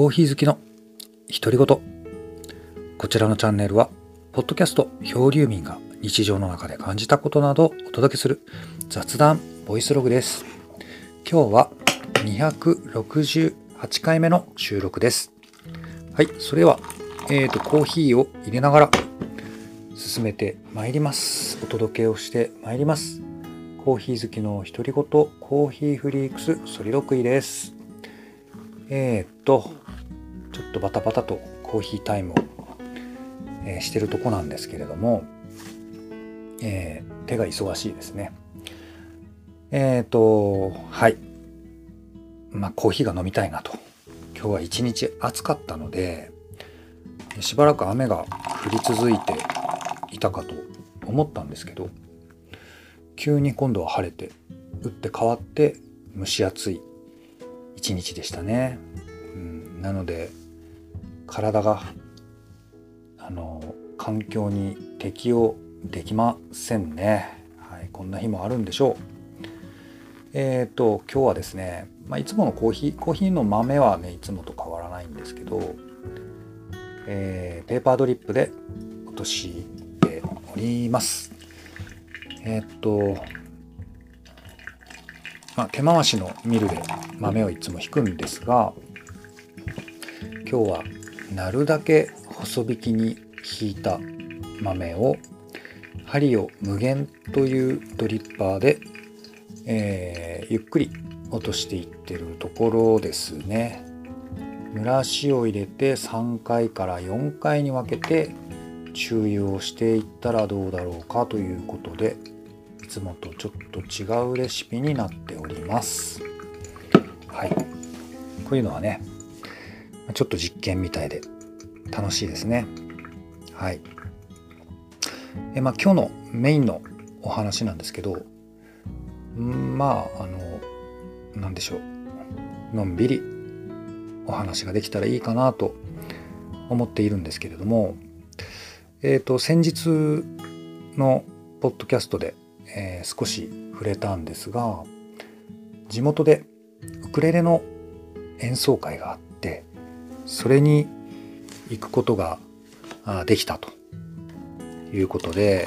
コーヒー好きの独り言こちらのチャンネルはポッドキャスト漂流民が日常の中で感じたことなどをお届けする雑談ボイスログです。今日は268回目の収録です。はいそれではえーとコーヒーを入れながら進めてまいります。お届けをしてまいります。コーヒー好きの独り言コーヒーフリークスソリドクイです。えー、っとちょっとバタバタとコーヒータイムを、えー、してるとこなんですけれども、えー、手が忙しいですね。えー、とはい。まあコーヒーが飲みたいなと。今日は一日暑かったのでしばらく雨が降り続いていたかと思ったんですけど急に今度は晴れて打って変わって蒸し暑い一日でしたね、うん、なので体があの環境に適応できませんね、はい、こんな日もあるんでしょう。えっ、ー、と今日はですね、まあ、いつものコーヒーコーヒーの豆はねいつもと変わらないんですけど、えー、ペーパードリップで落としております。えっ、ー、とまあ、手回しのミルで豆をいつも引くんですが今日はなるだけ細引きに引いた豆を針を無限というドリッパーで、えー、ゆっくり落としていってるところですね。蒸らしを入れて3回から4回に分けて注油をしていったらどうだろうかということでいつもとちょっと違うレシピになっておりますはいこういうのはねちょっと実験みたいで楽しいですね。はい。えまあ今日のメインのお話なんですけどまああの何でしょう。のんびりお話ができたらいいかなと思っているんですけれどもえっ、ー、と先日のポッドキャストでえー、少し触れたんですが地元でウクレレの演奏会があってそれに行くことができたということで、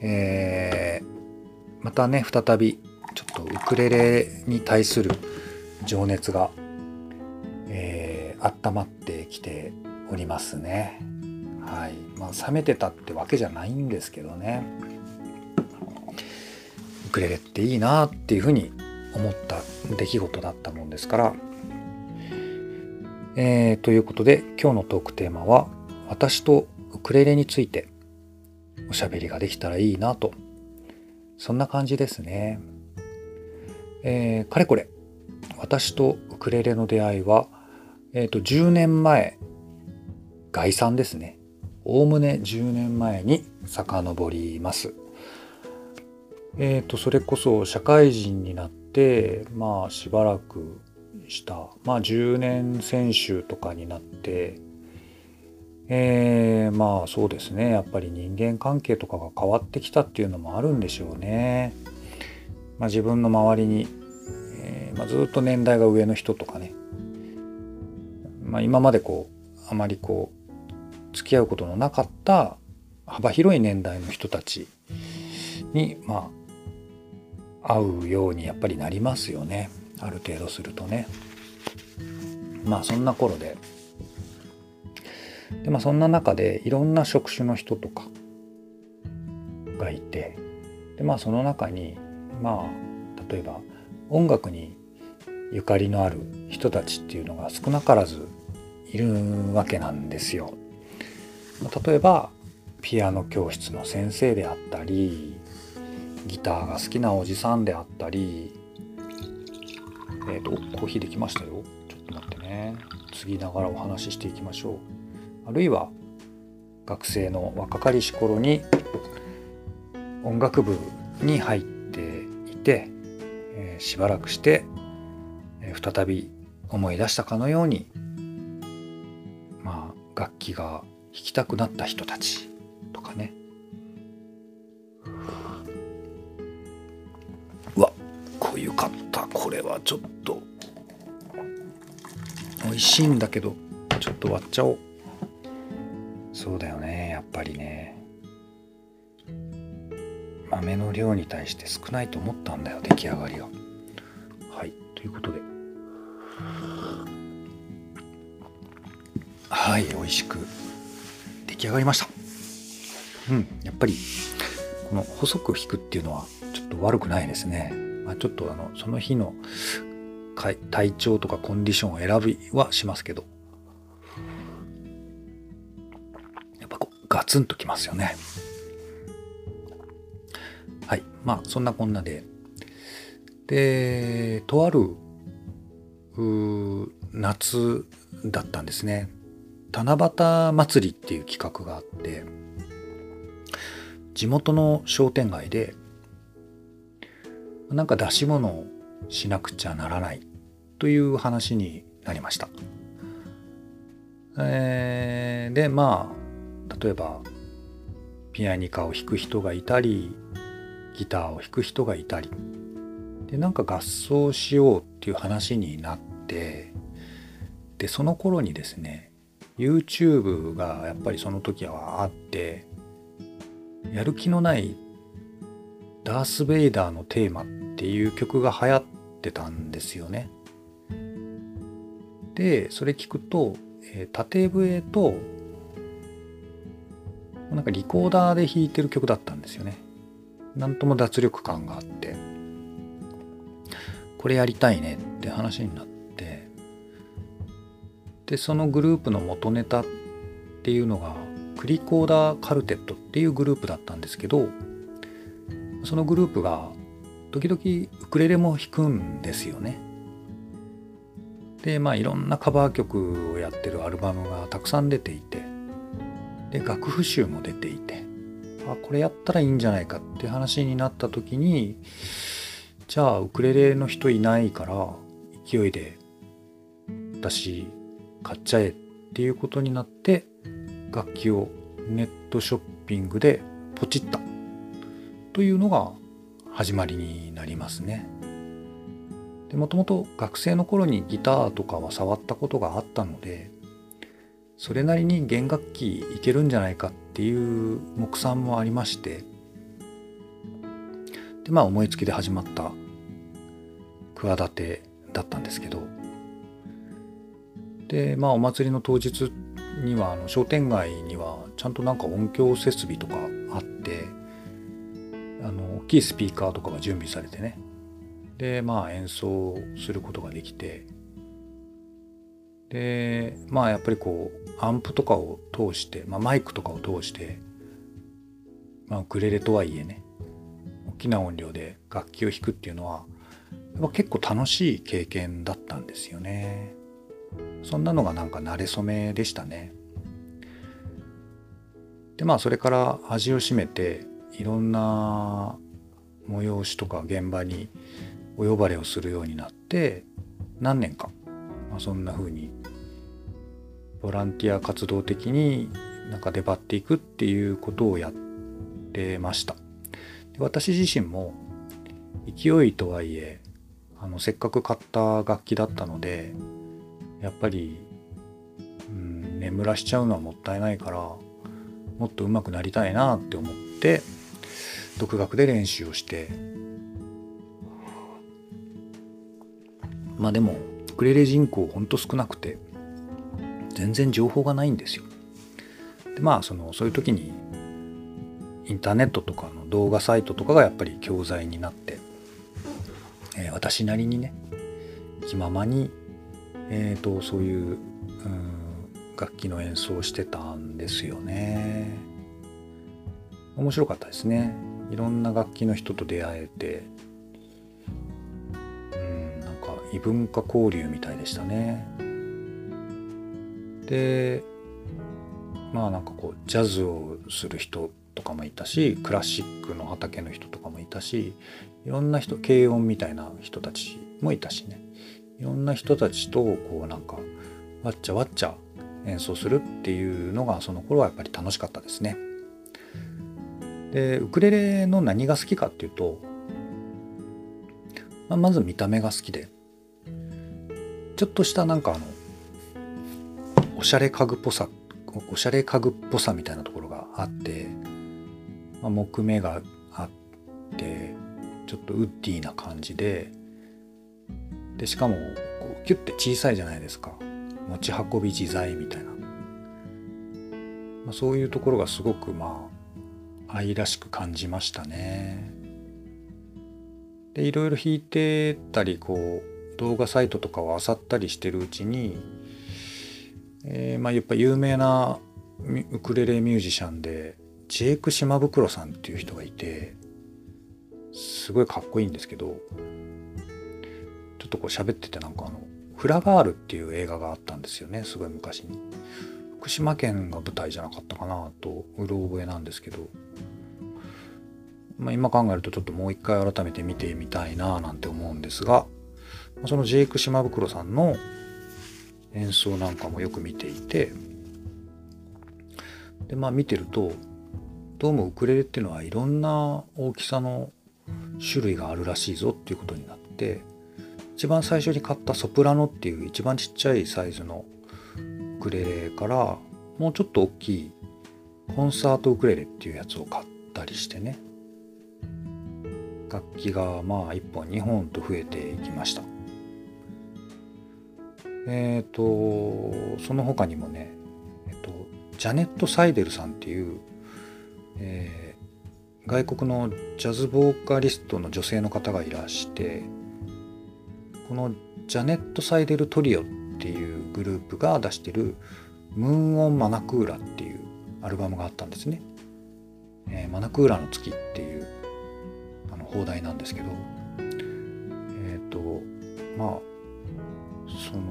えー、またね再びちょっとウクレレに対する情熱が、えー、温まってきておりますね。はいまあ、冷めてたってわけじゃないんですけどねウ。クレレっていいなっていうふうに思った出来事だったもんですから、えー、ということで今日のトークテーマは私とウクレレについておしゃべりができたらいいなとそんな感じですね。えー、かれこれ私とウクレレの出会いは、えー、と10年前概算ですねおおむね10年前に遡ります。えーと、それこそ社会人になってまあしばらくした。まあ10年選手とかになってえー、まあそうですね。やっぱり人間関係とかが変わってきたっていうのもあるんでしょうね。まあ、自分の周りに、えーまあ、ずっと年代が上の人とかね、まあ、今までこうあまりこう付き合うことのなかった幅広い年代の人たちにまあ合うようにやっぱりなりますよね。ある程度するとね。まあそんな頃で。でまあそんな中でいろんな職種の人とかがいて。でまあその中にまあ例えば音楽にゆかりのある人たちっていうのが少なからずいるわけなんですよ。例えばピアノ教室の先生であったりギターが好きなおじさんであったりえっ、ー、とコーヒーできましたよ。ちょっと待ってね。次ながらお話ししていきましょう。あるいは学生の若かりし頃に音楽部に入っていて、えー、しばらくして、えー、再び思い出したかのようにまあ楽器が弾きたくなった人たち。美味しいんだけどちょっと割っちゃおう。そうだよねやっぱりね。豆の量に対して少ないと思ったんだよ出来上がりがはいということで。はい美味しく。出来上がりました。うんやっぱりこの細く引くっていうのはちょっと悪くないですね、まあ、ちょっとあのその日の体調とかコンディションを選びはしますけど。やっぱこうガツンときますよね。はい。まあそんなこんなで。でとあるう夏だったんですね。七夕祭りっていう企画があって地元の商店街でなんか出し物をしなくちゃならないという話になりました。えー、でまあ例えばピアニカを弾く人がいたりギターを弾く人がいたりでなんか合奏しようっていう話になってでその頃にですね YouTube がやっぱりその時はあってやる気のないダース・ベイダーのテーマっていう曲が流行ってたんですよね。でそれ聞くと、えー、縦笛となんかリコーダーで弾いてる曲だったんですよね。なんとも脱力感があってこれやりたいねって話になってでそのグループの元ネタっていうのがクリコーダーカルテットっていうグループだったんですけどそのグループが時々ウクレレも弾くんですよね。でまあいろんなカバー曲をやってるアルバムがたくさん出ていてで楽譜集も出ていてあこれやったらいいんじゃないかって話になった時にじゃあウクレレの人いないから勢いで私買っちゃえっていうことになって楽器をネットショッピングでポチったというのが始まりになりますね。もともと学生の頃にギターとかは触ったことがあったのでそれなりに弦楽器いけるんじゃないかっていう目算もありましてでまあ思いつきで始まった企てだったんですけどでまあお祭りの当日にはあの商店街にはちゃんとなんか音響設備とかあってあの大きいスピーカーとかが準備されてねでまあ演奏することができてでまあやっぱりこうアンプとかを通して、まあ、マイクとかを通して、まあ、ウクレレとはいえね大きな音量で楽器を弾くっていうのはやっぱ結構楽しい経験だったんですよね。そんなのがなんか慣れ初めでしたね。でまあそれから味を占めていろんな催しとか現場にお呼ばれをするようになって何年か、まあ、そんな風にボランティア活動的になんか出張っていくっていうことをやってました。で私自身も勢いとはいえあのせっかく買った楽器だったのでやっぱり、うん、眠らしちゃうのはもったいないからもっと上手くなりたいなって思って独学で練習をしてまあでもウクレレ人口ほんと少なくて全然情報がないんですよ。でまあそのそういう時にインターネットとかの動画サイトとかがやっぱり教材になって、えー、私なりにね気ままに、えーと、そういう、うん、楽器の演奏をしてたんですよね。面白かったですね。いろんな楽器の人と出会えてうんなんか異文化交流みたいでしたね。でまあなんかこうジャズをする人とかもいたしクラシックの畑の人とかもいたしいろんな人軽音みたいな人たちもいたしねいろんな人たちとこうなんかわっちゃわっちゃ演奏するっていうのがその頃はやっぱり楽しかったですね。でウクレレの何が好きかっていうと、まあ、まず見た目が好きでちょっとしたなんかあのおしゃれ家具っぽさおしゃれ家具っぽさみたいなところがあって、まあ、木目があってちょっとウッディな感じででしかもこうキュッて小さいじゃないですか。持ち運び自在みたいな、まあ、そういうところがすごくまあ愛らしく感じましたねでいろいろ弾いてたりこう動画サイトとかを漁ったりしてるうちに、えー、まあやっぱ有名なウクレレミュージシャンでジェイク島袋さんっていう人がいてすごいかっこいいんですけどちょっとこう喋っててなんかあの「フラガール」っていう映画があったんですよねすごい昔に。福島県が舞台じゃなかったかなとうろ覚えなんですけど、まあ、今考えるとちょっともう一回改めて見てみたいななんて思うんですが。そのジェイク島袋さんの演奏なんかもよく見ていて。でまあ見てるとどうもウクレレっていうのはいろんな大きさの種類があるらしいぞっていうことになって。一番最初に買ったソプラノっていう一番ちっちゃいサイズのクレレからもうちょっと大きいコンサートウクレレっていうやつを買ったりしてね。楽器がまあ1本2本と増えていきました。えっ、ー、とその他にもね、えっ、ー、と、ジャネット・サイデルさんっていう、えー外国のジャズボーカリストの女性の方がいらしてこのジャネット・サイデル・トリオってていうグループが出してる「ムーン・オン・マナクーラ」っていうアルバムがあったんですね。えー、マナクーラの月っていうあの放題なんですけどえっ、ー、とまあその、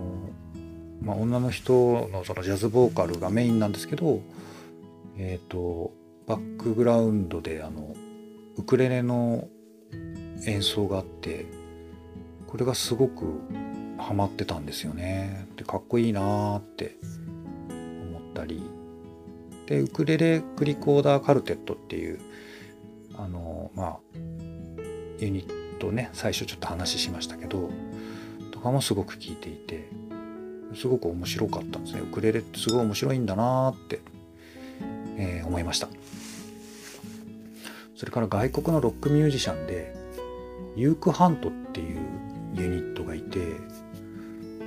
まあ、女の人のそのジャズボーカルがメインなんですけどえっ、ー、とバックグラウンドであのウクレレの演奏があってこれがすごくハマってたんですよね。でかっこいいなーって思ったりでウクレレクリコーダーカルテットっていうあのまあユニットね最初ちょっと話しましたけどとかもすごく聴いていてすごく面白かったんですねウクレレってすごい面白いんだなーって、えー、思いました。それから外国のロックミュージシャンでユーク・ハントっていうユニットがいて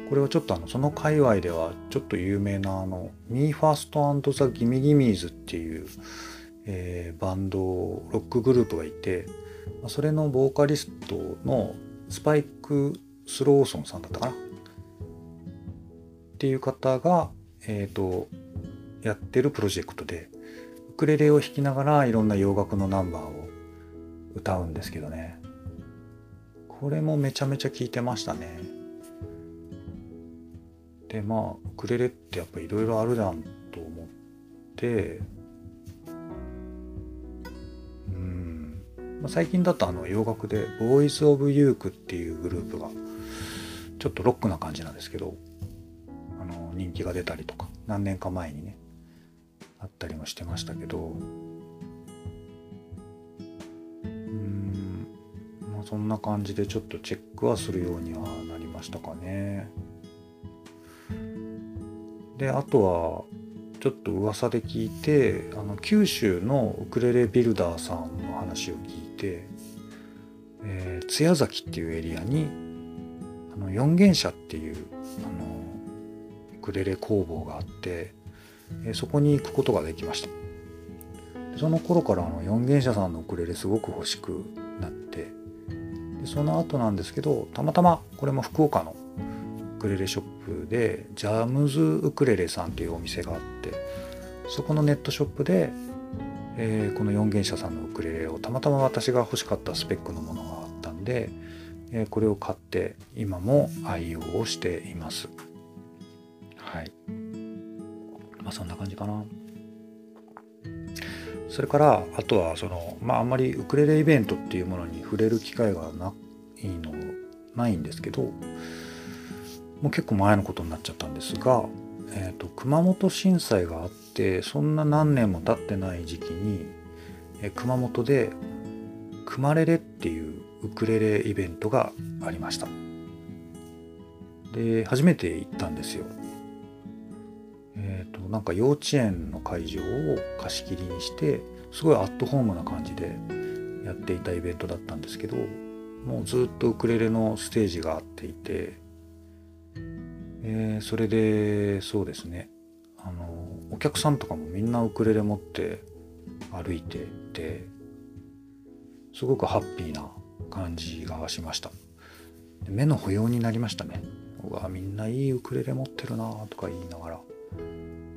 これはちょっとあのその界隈ではちょっと有名なあの「Me First and the Gimme Gimmes」っていう、えー、バンドロックグループがいてそれのボーカリストのスパイク・スローソンさんだったかなっていう方が、えーとやってるプロジェクトでウクレレを弾きながらいろんな洋楽のナンバーを歌うんですけどね。これもめちゃめちゃ聴いてましたね。でまあウクレレってやっぱいろいろあるじゃんと思って。うん、まあ、最近だとあの洋楽で「ボーイズ・オブ・ユーク」っていうグループがちょっとロックな感じなんですけどあの人気が出たりとか何年か前にねあったりもしてましたけど。うん。まあそんな感じでちょっとチェックはするようにはなりましたかね。であとはちょっと噂で聞いてあの九州のウクレレビルダーさんの話を聞いて、えー、津屋崎っていうエリアにあの四元社っていうあのウクレレ工房があってえそこに行くことができました。その頃からあの四元社さんのウクレレすごく欲しくなってでその後なんですけどたまたまこれも福岡のウクレレショップでジャムズウクレレさんっていうお店があってそこのネットショップで、えー、この四元社さんのウクレレをたまたま私が欲しかったスペックのものがあったんで、えー、これを買って今も愛用をしています。はい。まあそんな感じかな。それからあとはそのまああんまりウクレレイベントっていうものに触れる機会がないのないんですけどもう結構前のことになっちゃったんですが、えーと、熊本震災があってそんな何年も経ってない時期に、え熊本で「くまれれ」っていうウクレレイベントがありました。で初めて行ったんですよ。えーと、なんか幼稚園の会場を貸し切りにしてすごいアットホームな感じでやっていたイベントだったんですけどもうずっとウクレレのステージがあっていて、えー、それでそうですね。あのお客さんとかもみんなウクレレ持って歩いててすごくハッピーな感じがしました。目の保養になりましたね。うわみんないいウクレレ持ってるなとか言いながら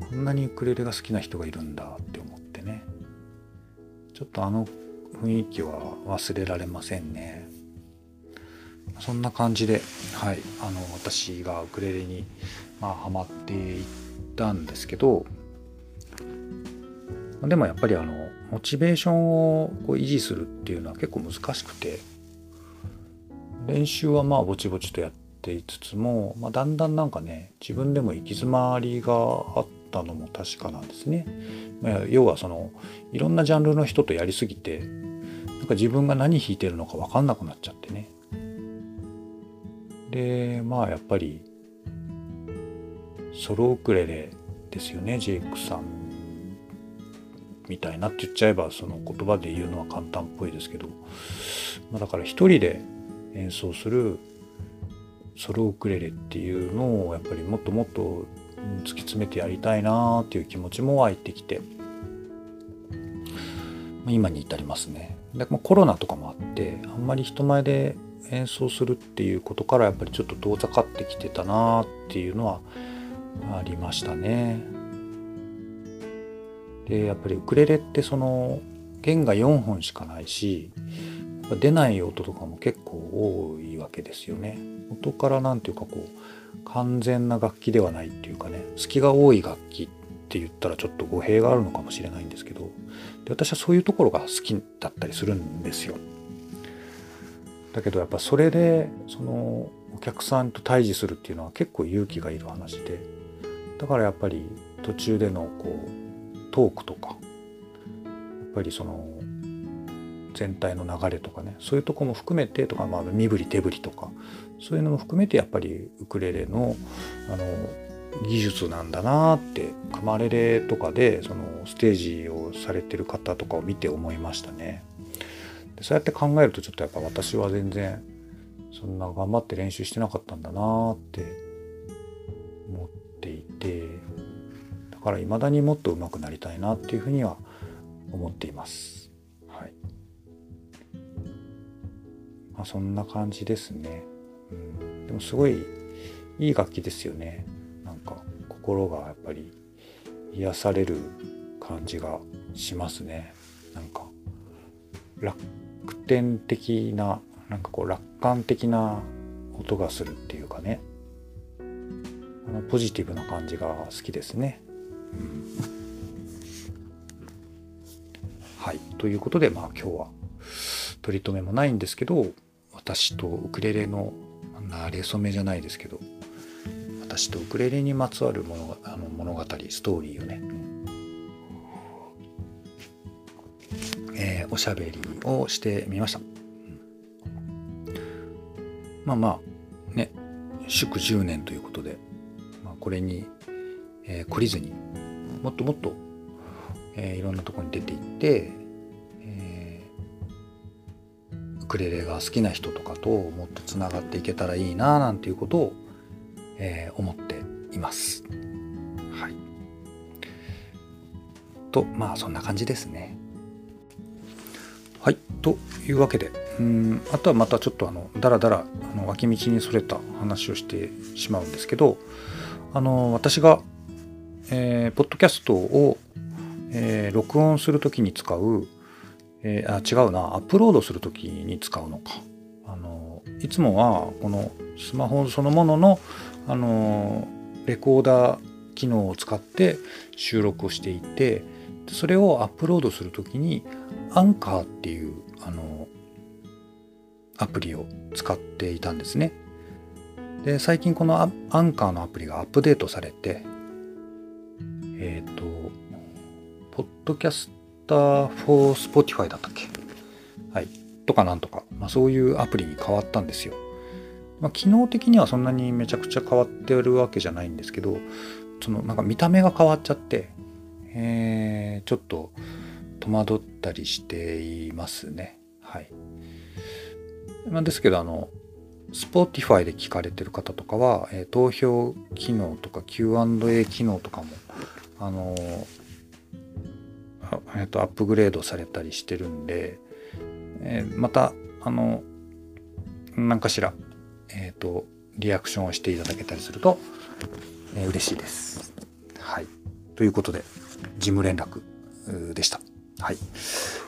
こんなにウクレレが好きな人がいるんだって思ってね。ちょっとあの雰囲気は忘れられませんね。そんな感じではいあの私がウクレレにまあハマっていったんですけどでもやっぱりあのモチベーションをこう維持するっていうのは結構難しくて練習はまあぼちぼちとやっていつつも、まあ、だんだんなんかね自分でも行き詰まりがあったのも確かなんですね。まあ、要はそのいろんなジャンルの人とやりすぎてなんか自分が何弾いてるのか分かんなくなっちゃってね。でまあやっぱりソロウクレレですよねジェイクさん。みたいなって言っちゃえばその言葉で言うのは簡単っぽいですけど、まあ、だから一人で演奏するソロウクレレっていうのをやっぱりもっともっと突き詰めてやりたいなっていう気持ちも湧いてきて。まあ今に至りますね。でまあ、コロナとかもあってあんまり人前で演奏するっていうことからやっぱりちょっと遠ざかってきてたなっていうのはありましたね。でやっぱりウクレレってその弦が4本しかないし出ない音とかも結構多いわけですよね。音から何ていうかこう完全な楽器ではないっていうかね隙が多い楽器って言ったらちょっと語弊があるのかもしれないんですけどで私はそういうところが好きだったりするんですよ。だけどやっぱそれでそのお客さんと対峙するっていうのは結構勇気がいる話でだからやっぱり途中でのこうトークとかやっぱりその全体の流れとかねそういうとこも含めてとか、まあ、身振り手振りとかそういうのも含めてやっぱりウクレレのあの技術なんだなってカマレレとかでそのステージをされてる方とかを見て思いましたね。でそうやって考えるとちょっとやっぱ私は全然そんな頑張って練習してなかったんだなって思っていてだから未だにもっと上手くなりたいなっていうふうには思っています。はい。まあ、そんな感じですね。うん、でもすごいいい楽器ですよね。なんか心がやっぱり癒される感じがしますね。なんか楽天的ななんかこう楽観的な音がするっていうかね。あのポジティブな感じが好きですね。はい。ということでまあ今日は取り留めもないんですけど私とウクレレのなれ初めじゃないですけど私とウクレレにまつわる物あの物語ストーリーをね、しゃべりをしてみました、まあまあね祝10年ということで、まあ、これに、えー、懲りずにもっともっと、えー、いろんなとこに出ていって、えー、ウクレレが好きな人とかともっとつながっていけたらいいななんていうことを、えー、思っています。はい。とまあそんな感じですね。はいというわけでうんあとはまたちょっとあのだらだらあの脇道にそれた話をしてしまうんですけどあの私がえー、ポッドキャストを、えー、録音するときに使う、えー、あ、違うな、アップロードするときに使うのか。あの、いつもは、このスマホそのものの、あの、レコーダー機能を使って収録をしていて、それをアップロードするときに、アンカーっていう、あの、アプリを使っていたんですね。で、最近このアンカーのアプリがアップデートされて、えっ、ー、と、ポッドキャスター for Spotify だったっけ？はい。とかなんとか、まあ、そういうアプリに変わったんですよ。まあ、機能的にはそんなにめちゃくちゃ変わってるわけじゃないんですけど、そのなんか見た目が変わっちゃって、えー、ちょっと戸惑ったりしていますね。はい。なんですけど、あの、Spotify で聞かれてる方とかは、えー、投票機能とか Q&A 機能とかも、あのえっと、アップグレードされたりしてるんで、え、また、あの、何かしら、えっ、と、リアクションをしていただけたりすると、え、嬉しいです。はい。ということで、事務連絡でした。はい。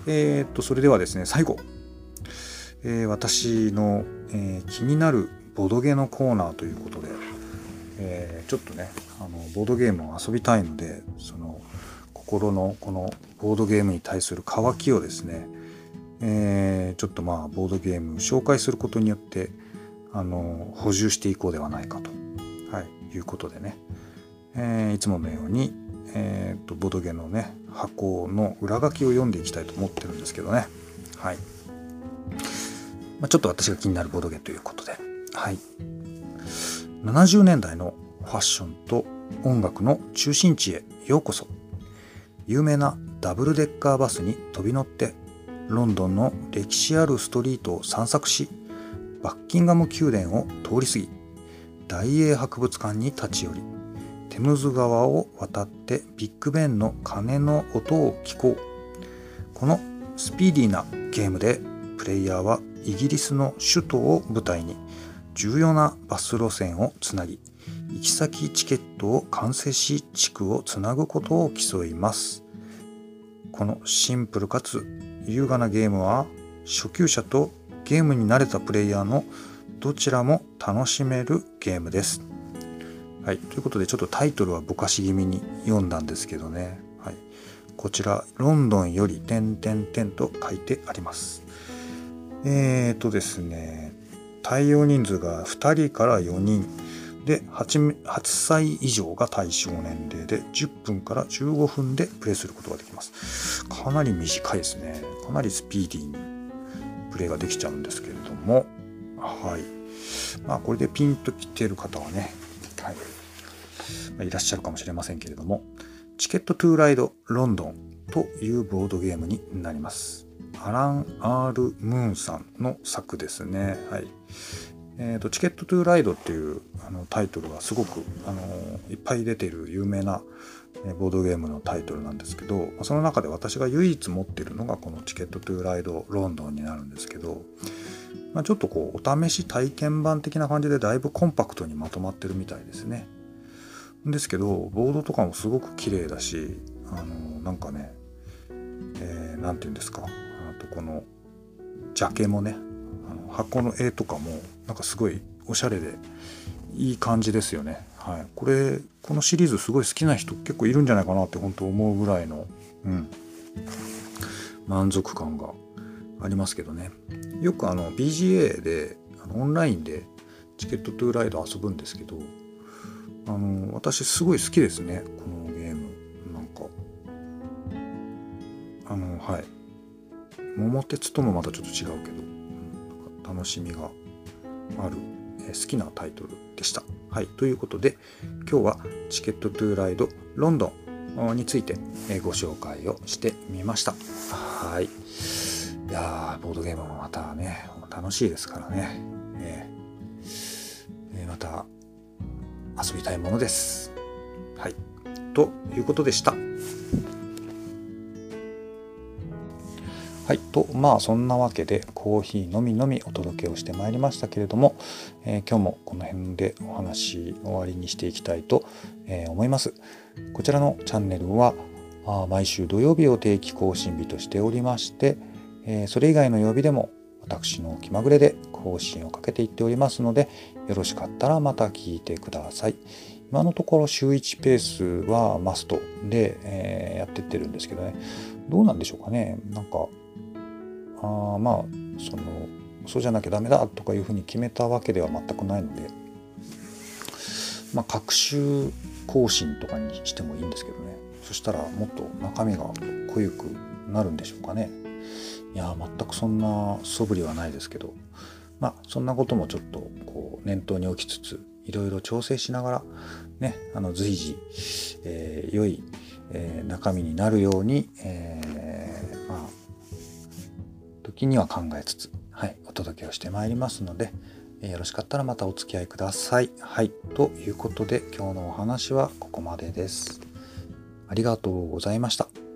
えっ、と、それではですね、最後、え私の、え気になるボドゲのコーナーということで、えちょっとね、あの、ボードゲームを遊びたいので、その、心のこのボードゲームに対する渇きをですね、えー、ちょっとまあボードゲーム紹介することによってあの補充していこうではないかと、はい、いうことでね、えー、いつものように、えーと、ボードゲーのね箱の裏書きを読んでいきたいと思ってるんですけどね、はい。まあ、ちょっと私が気になるボドゲということで、はい、70年代のファッションと音楽の中心地へようこそ。有名なダブルデッカーバスに飛び乗ってロンドンの歴史あるストリートを散策しバッキンガム宮殿を通り過ぎ大英博物館に立ち寄りテムズ川を渡ってビッグベンの鐘の音を聞こうこのスピーディーなゲームでプレイヤーはイギリスの首都を舞台に重要なバス路線をつなぎ行き先チケットを完成し地区をつなぐことを競いますこのシンプルかつ優雅なゲームは初級者とゲームに慣れたプレイヤーのどちらも楽しめるゲームです。はい、ということでちょっとタイトルはぼかし気味に読んだんですけどね、はい、こちら「ロンドンより点々点」と書いてあります。えーとですね対応人数が2人から4人で 8, 8歳以上が対象年齢で10分から15分でプレイすることができます。かなり短いですね。かなりスピーディーにプレイができちゃうんですけれども、はい。まあこれでピンときてる方はね、はい。いらっしゃるかもしれませんけれども、チケットトゥーライドロンドンというボードゲームになります。アラン・アール・ムーンさんの作ですね。はい。えーと、チケット・トゥ・ライドっていうあのタイトルはすごくあのいっぱい出てる有名なボードゲームのタイトルなんですけどその中で私が唯一持ってるのがこのチケット・トゥ・ライド・ロンドンになるんですけど、まあ、ちょっとこうお試し体験版的な感じでだいぶコンパクトにまとまってるみたいですね。ですけどボードとかもすごく綺麗だしあのなんかね何、えー、て言うんですかあとこのジャケもねあの箱の絵とかもなんかすごいおしゃれでいい感じですよね。はい、これこのシリーズすごい好きな人結構いるんじゃないかなって本当思うぐらいの、うん、満足感がありますけどねよくあの BGA でオンラインでチケットトゥーライド遊ぶんですけどあの私すごい好きですねこのゲームなんかあのはい桃鉄ともまたちょっと違うけどうん楽しみがある、え好きなタイトルでした。はい、ということで今日はチケットトゥーライドロンドンについてご紹介をしてみました。はい。いやボードゲームもまたね、楽しいですからね。えー、また遊びたいものです。はい。ということでした。はい、とまあそんなわけでコーヒーのみのみお届けをしてまいりましたけれども、えー、今日もこの辺でお話終わりにしていきたいと、え、思います。こちらのチャンネルはあ毎週土曜日を定期更新日としておりまして、えー、それ以外の曜日でも私の気まぐれで更新をかけていっておりますのでよろしかったらまた聞いてください。今のところ週1ペースはマストで、えー、やってってるんですけどね。どうなんでしょうかね。なんかあまあそのそうじゃなきゃダメだとかいうふうに決めたわけでは全くないので。まあ各週更新とかにしてもいいんですけどね。そしたらもっと中身が濃ゆくなるんでしょうかね。いや全くそんな素振りはないですけど。まあそんなこともちょっとこう念頭に置きつついろいろ調整しながら、ね、あの随時、えー、良い、えー、中身になるように、えー、まあ、時には考えつつ、はい、お届けをしてまいりますので、えよろしかったらまたお付き合いください。はい。ということで今日のお話はここまでです。ありがとうございました。